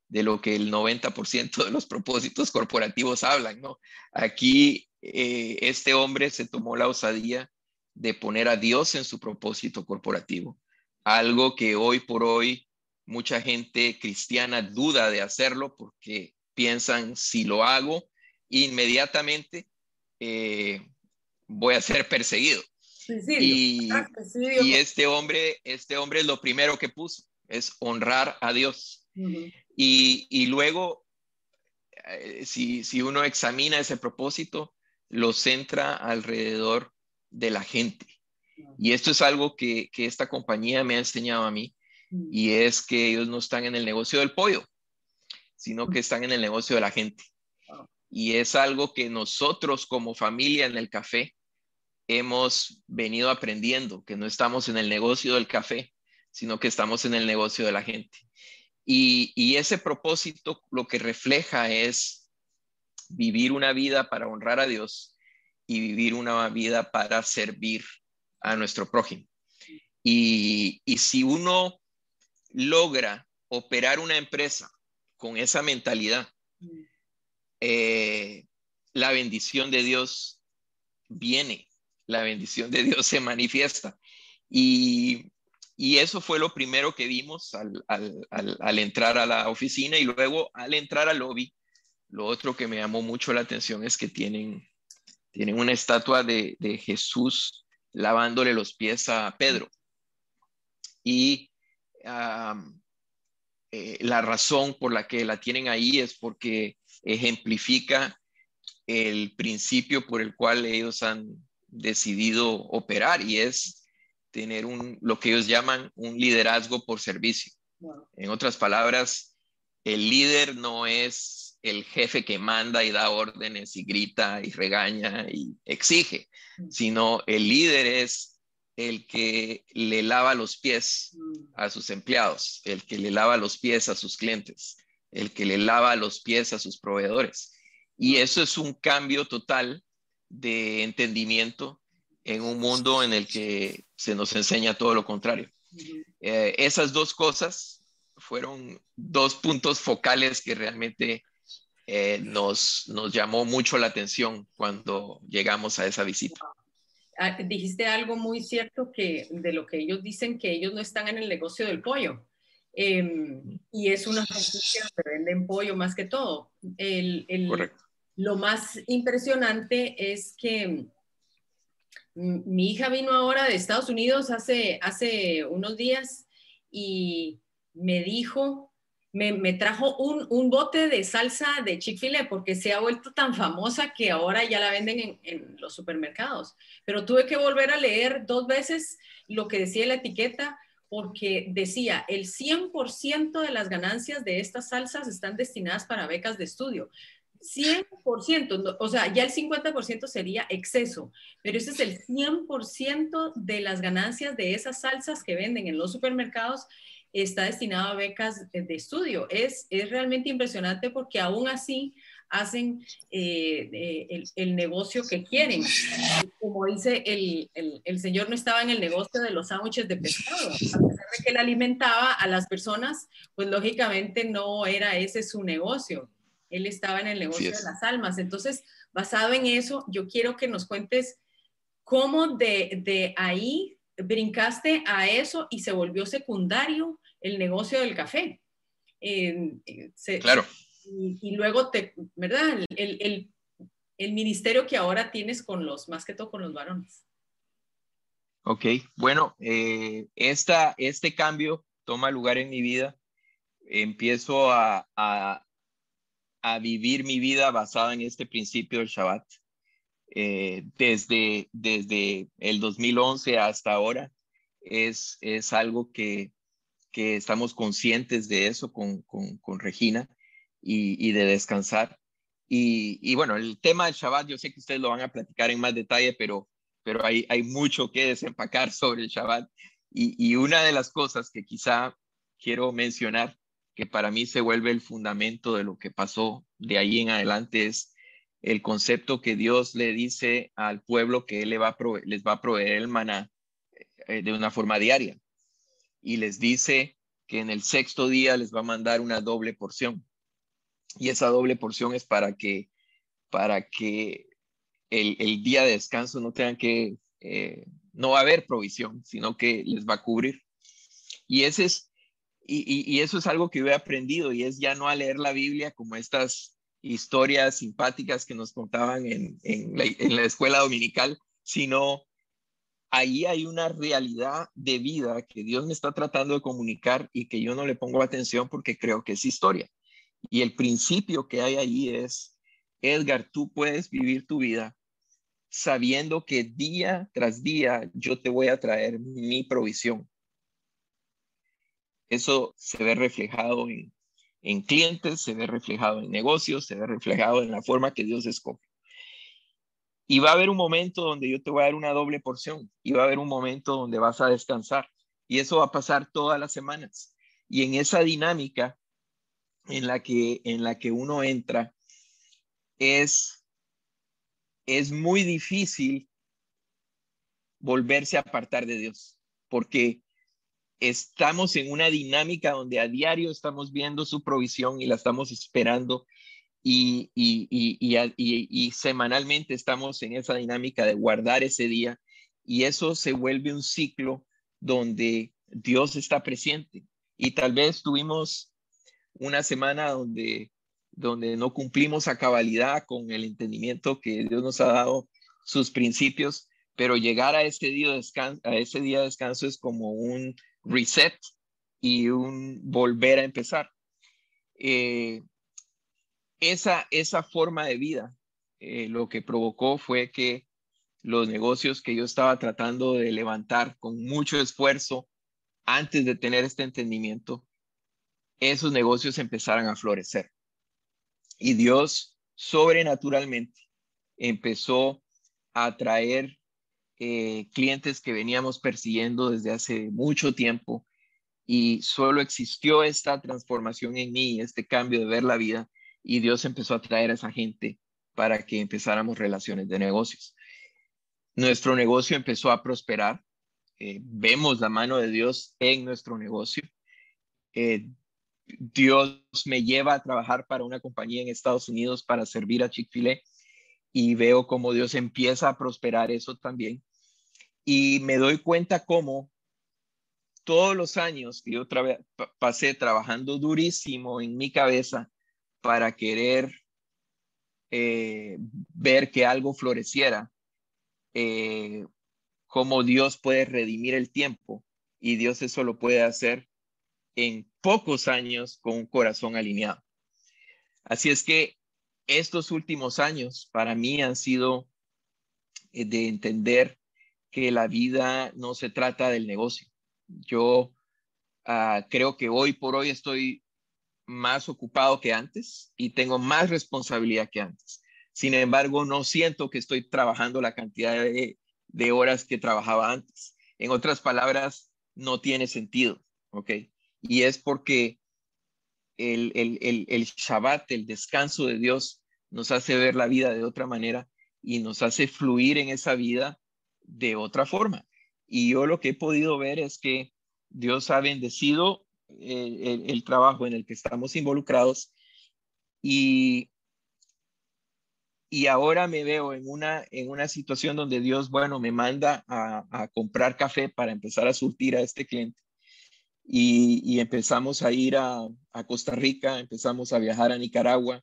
de lo que el 90% de los propósitos corporativos hablan, ¿no? Aquí eh, este hombre se tomó la osadía de poner a Dios en su propósito corporativo, algo que hoy por hoy mucha gente cristiana duda de hacerlo porque piensan si lo hago inmediatamente eh, voy a ser perseguido. y, y, este hombre, este hombre es lo primero que puso, es honrar a Dios y, luego, eh, si, uno examina ese propósito, lo centra alrededor de la gente. Y esto es algo que, esta compañía me ha enseñado a mí, y es que ellos no están en el negocio del pollo, sino que están en el negocio de la gente. Y es algo que nosotros como familia en el café hemos venido aprendiendo, que no estamos en el negocio del café, sino que estamos en el negocio de la gente. Y, ese propósito lo que refleja es vivir una vida para honrar a Dios y vivir una vida para servir a nuestro prójimo. Y, si uno logra operar una empresa con esa mentalidad, eh, la bendición de Dios viene, la bendición de Dios se manifiesta. Y, y eso fue lo primero que vimos al, entrar a la oficina y luego al entrar al lobby. Lo otro que me llamó mucho la atención es que tienen, tienen una estatua de, Jesús lavándole los pies a Pedro. Y eh, la razón por la que la tienen ahí es porque ejemplifica el principio por el cual ellos han decidido operar y es tener un, lo que ellos llaman un liderazgo por servicio. En otras palabras, el líder no es el jefe que manda y da órdenes y grita y regaña y exige, mm. sino el líder es el que le lava los pies a sus empleados, el que le lava los pies a sus clientes, el que le lava los pies a sus proveedores. Y eso es un cambio total de entendimiento en un mundo en el que se nos enseña todo lo contrario. Eh, esas dos cosas fueron dos puntos focales que realmente eh, nos, nos llamó mucho la atención cuando llegamos a esa visita. Ah, dijiste algo muy cierto que de lo que ellos dicen que ellos no están en el negocio del pollo. Em, y es una franquicia que venden pollo más que todo. El, el, Correcto. Lo más impresionante es que mi hija vino ahora de Estados Unidos hace, hace unos días y me dijo, me, trajo un, bote de salsa de Chick-fil-A porque se ha vuelto tan famosa que ahora ya la venden en, en, los supermercados. Pero tuve que volver a leer dos veces lo que decía la etiqueta porque decía, el 100% de las ganancias de estas salsas están destinadas para becas de estudio. 100%, o sea, ya el 50% sería exceso, pero ese es el 100% de las ganancias de esas salsas que venden en los supermercados está destinado a becas de estudio. Es, es realmente impresionante porque aún así hacen eh, el, el, negocio que quieren. Como dice el, el, el, señor, no estaba en el negocio de los sándwiches de pescado. A pesar de que él alimentaba a las personas, pues lógicamente no era ese su negocio él estaba en el negocio de las almas. Entonces, basado en eso, yo quiero que nos cuentes cómo de, ahí brincaste a eso y se volvió secundario el negocio del café. claro. Y, luego, te, ¿verdad? El, el, ministerio que ahora tienes con los, más que todo con los varones. Ok, bueno, eh, esta, este cambio toma lugar en mi vida. Empiezo a, a, a vivir mi vida basada en este principio del Shabbat. Eh, desde, desde el 2011 hasta ahora, es, es algo que, que estamos conscientes de eso con, con, con Regina y, y, de descansar. Y, y, bueno, el tema del Shabbat, yo sé que ustedes lo van a platicar en más detalle, pero, pero hay, hay mucho que desempacar sobre el Shabbat. Y, y una de las cosas que quizá quiero mencionar, que para mí se vuelve el fundamento de lo que pasó de ahí en adelante, es el concepto que Dios le dice al pueblo que Él le va a les va a proveer el maná eh, de una forma diaria. Y les dice que en el sexto día les va a mandar una doble porción. Y esa doble porción es para que, para que el, día de descanso no tengan que, eh, no va a haber provisión, sino que les va a cubrir. Y ese es, y, eso es algo que yo he aprendido y es ya no a leer la Biblia como estas historias simpáticas que nos contaban en, en la escuela dominical, sino ahí hay una realidad de vida que Dios me está tratando de comunicar y que yo no le pongo atención porque creo que es historia. Y el principio que hay ahí es, Edgar, tú puedes vivir tu vida sabiendo que día tras día yo te voy a traer mi provisión. Eso se ve reflejado en, en clientes, se ve reflejado en negocios, se ve reflejado en la forma que Dios escoge. Y va a haber un momento donde yo te voy a dar una doble porción y va a haber un momento donde vas a descansar. Y eso va a pasar todas las semanas. Y en esa dinámica en la que, en la que uno entra, es, es muy difícil volverse a apartar de Dios, porque estamos en una dinámica donde a diario estamos viendo su provisión y la estamos esperando y, semanalmente estamos en esa dinámica de guardar ese día y eso se vuelve un ciclo donde Dios está presente. Y tal vez tuvimos una semana donde, donde no cumplimos a cabalidad con el entendimiento que Dios nos ha dado sus principios, pero llegar a ese día de descanso, a ese día de descanso es como un reset y un volver a empezar. Eh, esa, esa forma de vida eh, lo que provocó fue que los negocios que yo estaba tratando de levantar con mucho esfuerzo antes de tener este entendimiento, esos negocios empezaran a florecer. Y Dios sobrenaturalmente empezó a traer eh, clientes que veníamos persiguiendo desde hace mucho tiempo y solo existió esta transformación en mí, este cambio de ver la vida y Dios empezó a traer a esa gente para que empezáramos relaciones de negocios. Nuestro negocio empezó a prosperar. Eh, vemos la mano de Dios en nuestro negocio. Eh, Dios me lleva a trabajar para una compañía en Estados Unidos para servir a Chick-fil-A y veo cómo Dios empieza a prosperar eso también. Y me doy cuenta cómo todos los años que yo pasé trabajando durísimo en mi cabeza para querer eh, ver que algo floreciera, eh, cómo Dios puede redimir el tiempo y Dios eso lo puede hacer en pocos años con un corazón alineado. Así es que estos últimos años para mí han sido eh, de entender que la vida no se trata del negocio. Yo uh, creo que hoy por hoy estoy más ocupado que antes y tengo más responsabilidad que antes. Sin embargo, no siento que estoy trabajando la cantidad de, horas que trabajaba antes. En otras palabras, no tiene sentido, ¿ok? Y es porque el, el, el, el Shabbat, el descanso de Dios, nos hace ver la vida de otra manera y nos hace fluir en esa vida de otra forma. Y yo lo que he podido ver es que Dios ha bendecido el, trabajo en el que estamos involucrados y, y ahora me veo en una, en una situación donde Dios, bueno, me manda a, comprar café para empezar a surtir a este cliente. Y, empezamos a ir a, Costa Rica, empezamos a viajar a Nicaragua,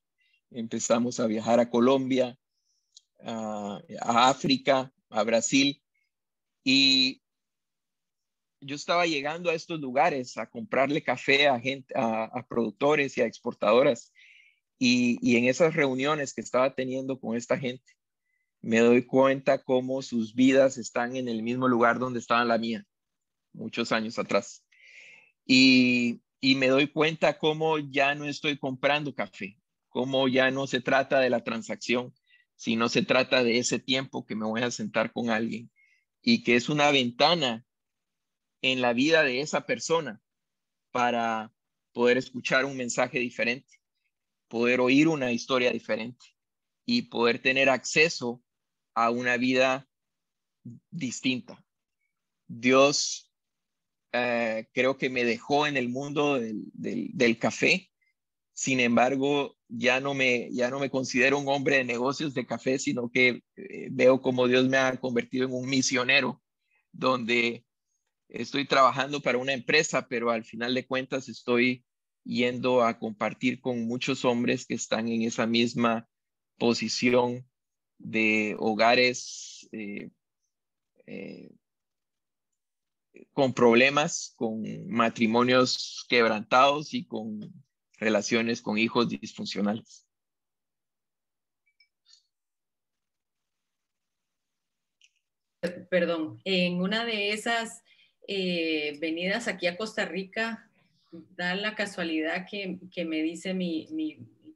empezamos a viajar a Colombia, a, a África, a Brasil. Y yo estaba llegando a estos lugares a comprarle café a gente, a, productores y a exportadoras. Y, y, en esas reuniones que estaba teniendo con esta gente, me doy cuenta cómo sus vidas están en el mismo lugar donde estaba la mía, muchos años atrás. Y, y me doy cuenta cómo ya no estoy comprando café, cómo ya no se trata de la transacción, sino se trata de ese tiempo que me voy a sentar con alguien y que es una ventana en la vida de esa persona para poder escuchar un mensaje diferente, poder oír una historia diferente y poder tener acceso a una vida distinta. Dios eh, creo que me dejó en el mundo del, café, sin embargo, ya no, me, ya no me considero un hombre de negocios de café, sino que eh, veo como Dios me ha convertido en un misionero, donde estoy trabajando para una empresa, pero al final de cuentas estoy yendo a compartir con muchos hombres que están en esa misma posición de hogares eh, eh, con problemas, con matrimonios quebrantados y con relaciones con hijos disfuncionales. Perdón, en una de esas eh, venidas aquí a Costa Rica, da la casualidad que, me dice mi,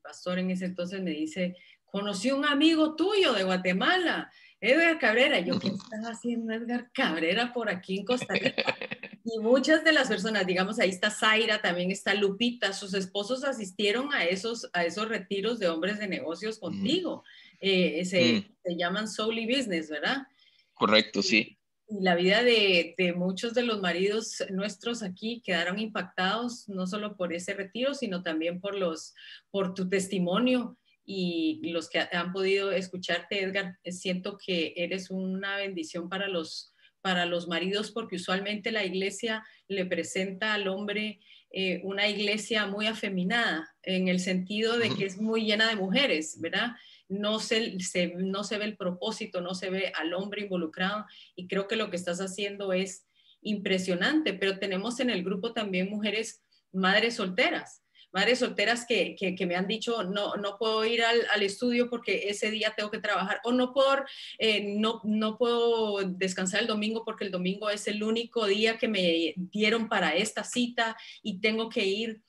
pastor en ese entonces, me dice, conocí un amigo tuyo de Guatemala, Edgar Cabrera. Yo, ¿qué estás haciendo Edgar Cabrera por aquí en Costa Rica? Y muchas de las personas, digamos, ahí está Zaira, también está Lupita, sus esposos asistieron a esos, a esos retiros de hombres de negocios contigo. Eh, se, mm. se, llaman Soul Business, ¿verdad? Correcto, sí la vida de, muchos de los maridos nuestros aquí quedaron impactados no solo por ese retiro, sino también por, los, por tu testimonio y los que han podido escucharte, Edgar. Siento que eres una bendición para los, para los maridos porque usualmente la iglesia le presenta al hombre eh, una iglesia muy afeminada en el sentido de que es muy llena de mujeres, ¿verdad? No se, no se ve el propósito, no se ve al hombre involucrado y creo que lo que estás haciendo es impresionante, pero tenemos en el grupo también mujeres madres solteras, madres solteras que, me han dicho, no, no puedo ir al, estudio porque ese día tengo que trabajar, o no, por, eh, no, no puedo descansar el domingo porque el domingo es el único día que me dieron para esta cita y tengo que ir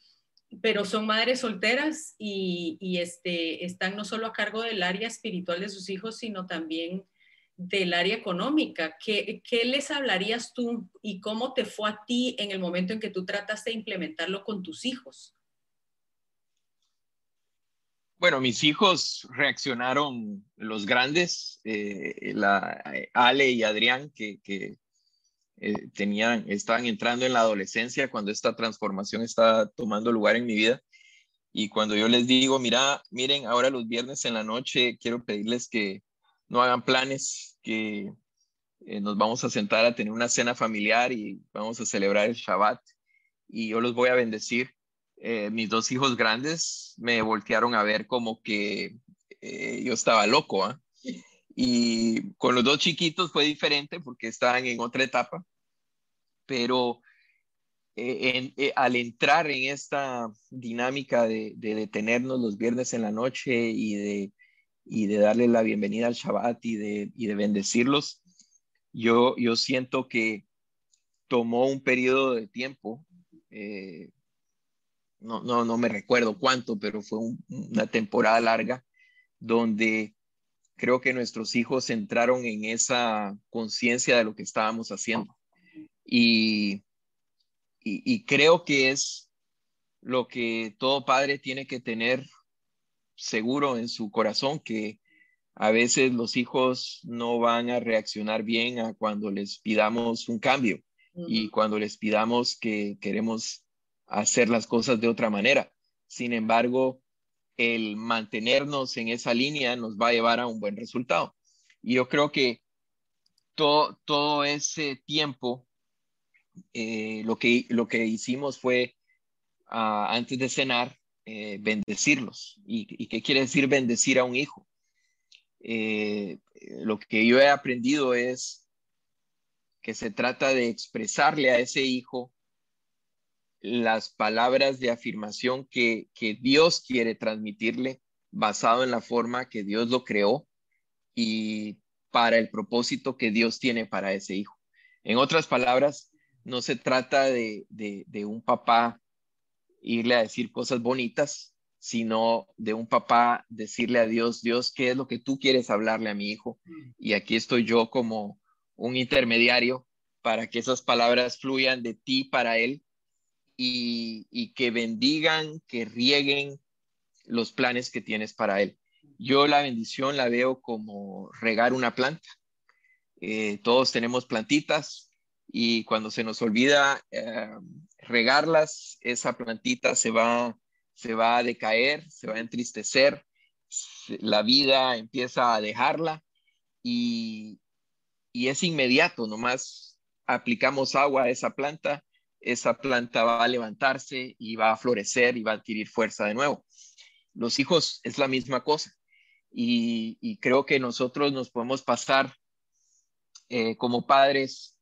pero son madres solteras y, este, están no solo a cargo del área espiritual de sus hijos, sino también del área económica. ¿Qué, ¿Qué, les hablarías tú y cómo te fue a ti en el momento en que tú trataste de implementarlo con tus hijos? Bueno, mis hijos reaccionaron, los grandes, eh, la, Ale y Adrián, que, que eh, tenían, estaban entrando en la adolescencia cuando esta transformación está tomando lugar en mi vida. Y cuando yo les digo, mira, miren, ahora los viernes en la noche quiero pedirles que no hagan planes, que eh, nos vamos a sentar a tener una cena familiar y vamos a celebrar el Shabbat. Y yo los voy a bendecir. Eh, mis dos hijos grandes me voltearon a ver como que yo estaba loco. ¿ah? Y con los dos chiquitos fue diferente porque estaban en otra etapa, pero eh, eh, al entrar en esta dinámica de, detenernos los viernes en la noche y de, darle la bienvenida al Shabbat y de, bendecirlos, yo, siento que tomó un periodo de tiempo, eh, no me recuerdo cuánto, pero fue una temporada larga donde creo que nuestros hijos entraron en esa conciencia de lo que estábamos haciendo. Y, y, creo que es lo que todo padre tiene que tener seguro en su corazón, que a veces los hijos no van a reaccionar bien a cuando les pidamos un cambio y cuando les pidamos que queremos hacer las cosas de otra manera. Sin embargo, el mantenernos en esa línea nos va a llevar a un buen resultado. Y yo creo que todo, todo ese tiempo, eh, lo, que, lo que hicimos fue, ah, antes de cenar, eh, bendecirlos. ¿Y, qué quiere decir bendecir a un hijo? Eh, lo que yo he aprendido es que se trata de expresarle a ese hijo las palabras de afirmación que, que Dios quiere transmitirle basado en la forma que Dios lo creó y para el propósito que Dios tiene para ese hijo. En otras palabras, no se trata de, de, un papá irle a decir cosas bonitas, sino de un papá decirle a Dios, Dios, ¿qué es lo que tú quieres hablarle a mi hijo? Y aquí estoy yo como un intermediario para que esas palabras fluyan de ti para él y, y que bendigan, que rieguen los planes que tienes para él. Yo la bendición la veo como regar una planta. Eh, todos tenemos plantitas y cuando se nos olvida eh, regarlas, esa plantita se va, se va a decaer, se va a entristecer, la vida empieza a dejarla y, y es inmediato, nomás aplicamos agua a esa planta, esa planta va a levantarse y va a florecer y va a adquirir fuerza de nuevo. Los hijos es la misma cosa y, creo que nosotros nos podemos pasar eh, como padres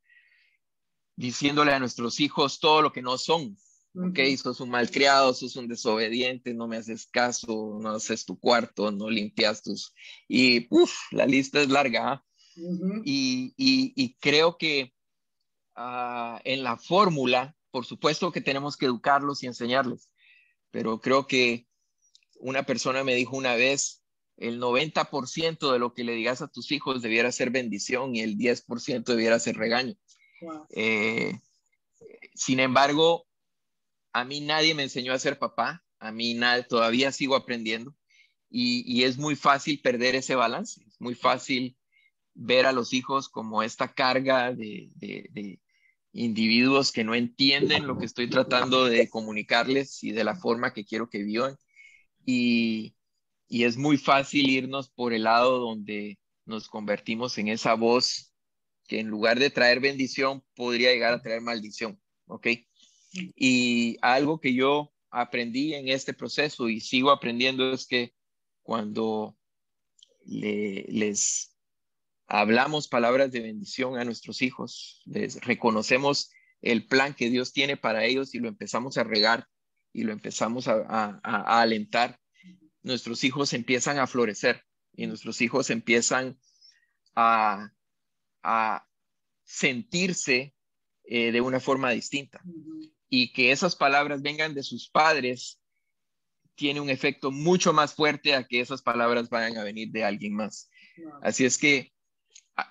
diciéndole a nuestros hijos todo lo que no son. Ok, sos un malcriado, sos un desobediente, no me haces caso, no haces tu cuarto, no limpias tus... Y la lista es larga. ¿ah? y, creo que ah, en la fórmula, por supuesto que tenemos que educarlos y enseñarles, pero creo que una persona me dijo una vez, el 90% de lo que le digas a tus hijos debiera ser bendición y el 10% debiera ser regaño. Eh, sin embargo, a mí nadie me enseñó a ser papá, a mí nada, todavía sigo aprendiendo y, es muy fácil perder ese balance, es muy fácil ver a los hijos como esta carga de, individuos que no entienden lo que estoy tratando de comunicarles y de la forma que quiero que vivan. Y es muy fácil irnos por el lado donde nos convertimos en esa voz que en lugar de traer bendición podría llegar a traer maldición, ¿ok? Y algo que yo aprendí en este proceso y sigo aprendiendo es que cuando les hablamos palabras de bendición a nuestros hijos, les reconocemos el plan que Dios tiene para ellos y lo empezamos a regar y lo empezamos a alentar, nuestros hijos empiezan a florecer y nuestros hijos empiezan a, sentirse eh, de una forma distinta. Y que esas palabras vengan de sus padres tiene un efecto mucho más fuerte a que esas palabras vayan a venir de alguien más. Así es que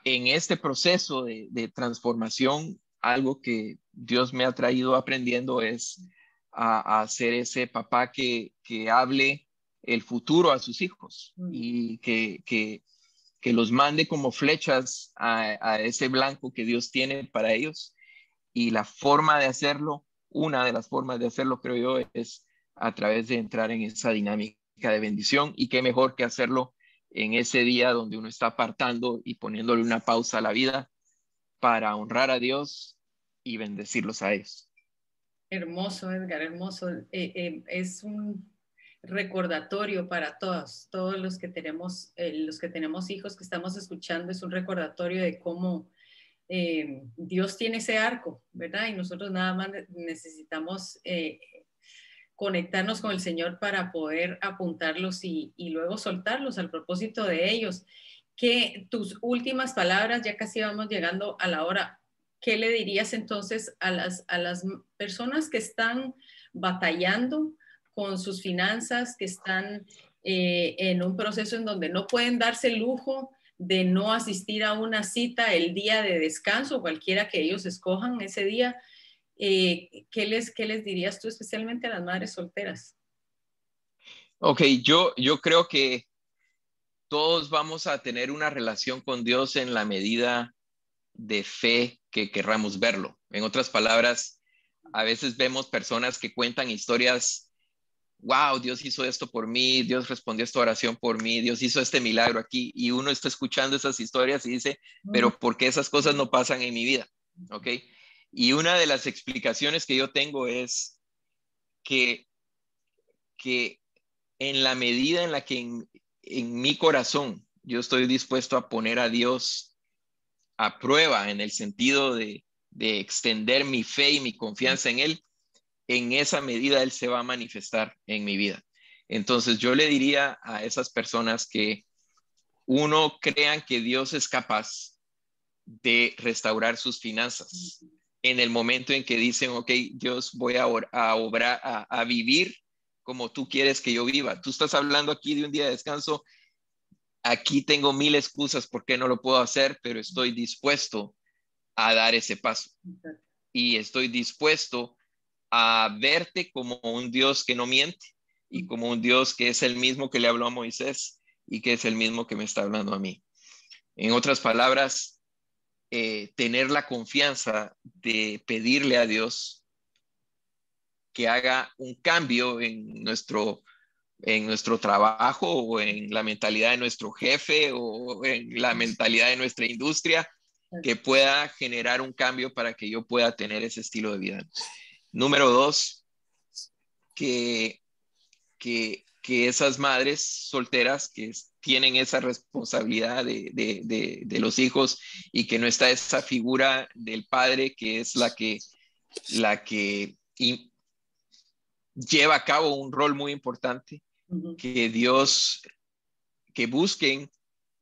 en este proceso de, transformación, algo que Dios me ha traído aprendiendo es a, ser ese papá que, que hable el futuro a sus hijos y que, que, que, los mande como flechas a, ese blanco que Dios tiene para ellos. Y la forma de hacerlo, una de las formas de hacerlo, creo yo, es a través de entrar en esa dinámica de bendición y qué mejor que hacerlo en ese día donde uno está apartando y poniéndole una pausa a la vida para honrar a Dios y bendecirlos a ellos. Hermoso, Edgar, hermoso. Eh, eh, es un recordatorio para todos, todos los que tenemos, eh, los que tenemos hijos que estamos escuchando, es un recordatorio de cómo eh, Dios tiene ese arco, ¿verdad? Y nosotros nada más necesitamos eh, conectarnos con el Señor para poder apuntarlos y, y, luego soltarlos al propósito de ellos. Que tus últimas palabras, ya casi vamos llegando a la hora, ¿qué le dirías entonces a las, a las personas que están batallando? Con sus finanzas, que están eh, en un proceso en donde no pueden darse el lujo de no asistir a una cita el día de descanso, cualquiera que ellos escojan ese día. Eh, ¿qué, les, ¿Qué les dirías tú especialmente a las madres solteras? Ok, yo, yo creo que todos vamos a tener una relación con Dios en la medida de fe que querramos verlo. En otras palabras, a veces vemos personas que cuentan historias wow, Dios hizo esto por mí, Dios respondió esta oración por mí, Dios hizo este milagro aquí, y uno está escuchando esas historias y dice, pero ¿por qué esas cosas no pasan en mi vida? ¿Ok? Y una de las explicaciones que yo tengo es que, que en la medida en la que en, mi corazón yo estoy dispuesto a poner a Dios a prueba en el sentido de, de extender mi fe y mi confianza en Él, en esa medida Él se va a manifestar en mi vida. Entonces yo le diría a esas personas que uno crean que Dios es capaz de restaurar sus finanzas en el momento en que dicen, ok, Dios voy a, a obrar, a, a vivir como tú quieres que yo viva. Tú estás hablando aquí de un día de descanso. Aquí tengo mil excusas por qué no lo puedo hacer, pero estoy dispuesto a dar ese paso. Y estoy dispuesto a verte como un Dios que no miente y como un Dios que es el mismo que le habló a Moisés y que es el mismo que me está hablando a mí. En otras palabras, eh, tener la confianza de pedirle a Dios que haga un cambio en nuestro, en nuestro trabajo o en la mentalidad de nuestro jefe o en la mentalidad de nuestra industria, que pueda generar un cambio para que yo pueda tener ese estilo de vida. Número dos, que, que, que esas madres solteras que tienen esa responsabilidad de, de, de, los hijos y que no está esa figura del padre que es la que, la que lleva a cabo un rol muy importante, que Dios, que busquen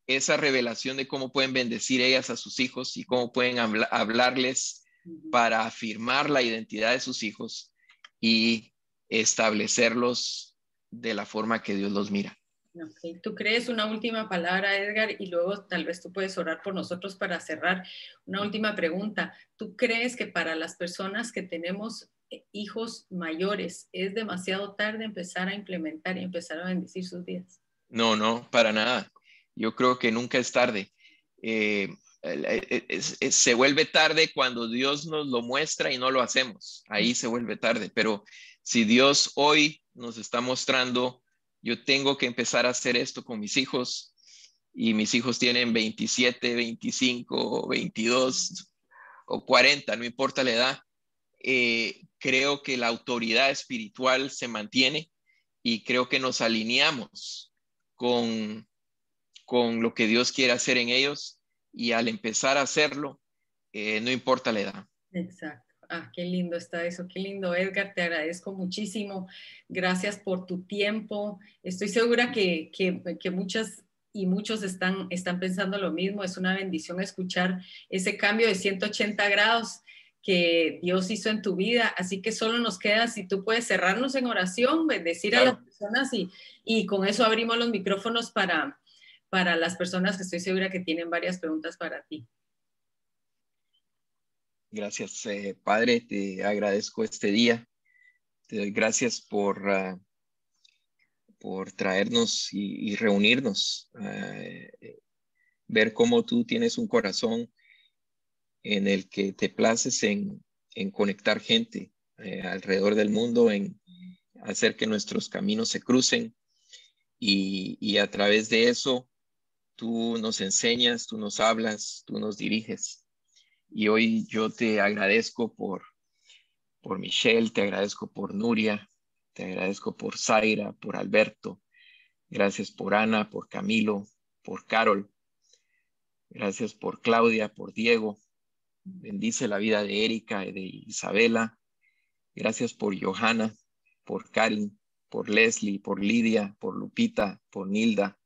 esa revelación de cómo pueden bendecir ellas a sus hijos y cómo pueden hablarles para afirmar la identidad de sus hijos y establecerlos de la forma que Dios los mira. ¿Tú crees una última palabra, Edgar? Y luego tal vez tú puedes orar por nosotros para cerrar. Una última pregunta. ¿Tú crees que para las personas que tenemos eh, hijos mayores es demasiado tarde empezar a implementar y empezar a bendecir sus vidas? No, no, para nada. Yo creo que nunca es tarde. Eh, se vuelve tarde cuando Dios nos lo muestra y no lo hacemos. Ahí se vuelve tarde. Pero si Dios hoy nos está mostrando, yo tengo que empezar a hacer esto con mis hijos y mis hijos tienen 27, 25, 22 o 40, no importa la edad, eh, creo que la autoridad espiritual se mantiene y creo que nos alineamos con, con lo que Dios quiere hacer en ellos y al empezar a hacerlo, eh, no importa la edad. Exacto. Ah, qué lindo está eso, qué lindo, Edgar, te agradezco muchísimo. Gracias por tu tiempo. Estoy segura que, que, que muchas y muchos están, están pensando lo mismo. Es una bendición escuchar ese cambio de 180 grados que Dios hizo en tu vida. Así que solo nos queda, si tú puedes cerrarnos en oración, bendecir a las personas y, y con eso abrimos los micrófonos para, para las personas que estoy segura que tienen varias preguntas para ti. Gracias, eh, Padre, te agradezco este día. Te doy gracias por, uh, por traernos y, reunirnos, uh, ver cómo tú tienes un corazón en el que te places en, en conectar gente uh, alrededor del mundo, en hacer que nuestros caminos se crucen y a través de eso tú nos enseñas, tú nos hablas, tú nos diriges. Y hoy yo te agradezco por, por Michelle, te agradezco por Nuria, te agradezco por Zaira, por Alberto. Gracias por Ana, por Camilo, por Carol. Gracias por Claudia, por Diego. Bendice la vida de Erika y de Isabela. Gracias por Johanna, por Karin, por Leslie, por Lidia, por Lupita, por Nilda.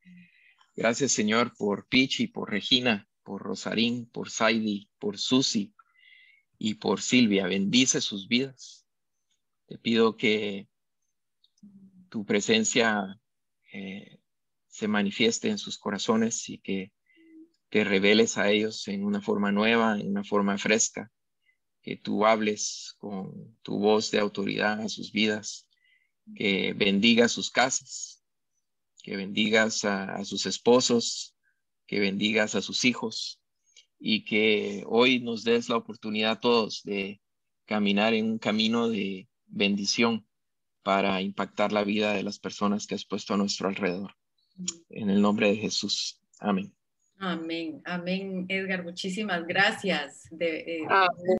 Gracias, Señor, por Pichi, por Regina, por Rosarín, por Saidi, por Susi y por Silvia. Bendice sus vidas. Te pido que tu presencia eh, se manifieste en sus corazones y que te reveles a ellos en una forma nueva, en una forma fresca, que tú hables con tu voz de autoridad a sus vidas, que bendigas sus casas, que bendigas a, a sus esposos, que bendigas a sus hijos y que hoy nos des la oportunidad a todos de caminar en un camino de bendición para impactar la vida de las personas que has puesto a nuestro alrededor. En el nombre de Jesús. Amén. Amén, amén, Edgar. Muchísimas gracias. De, eh,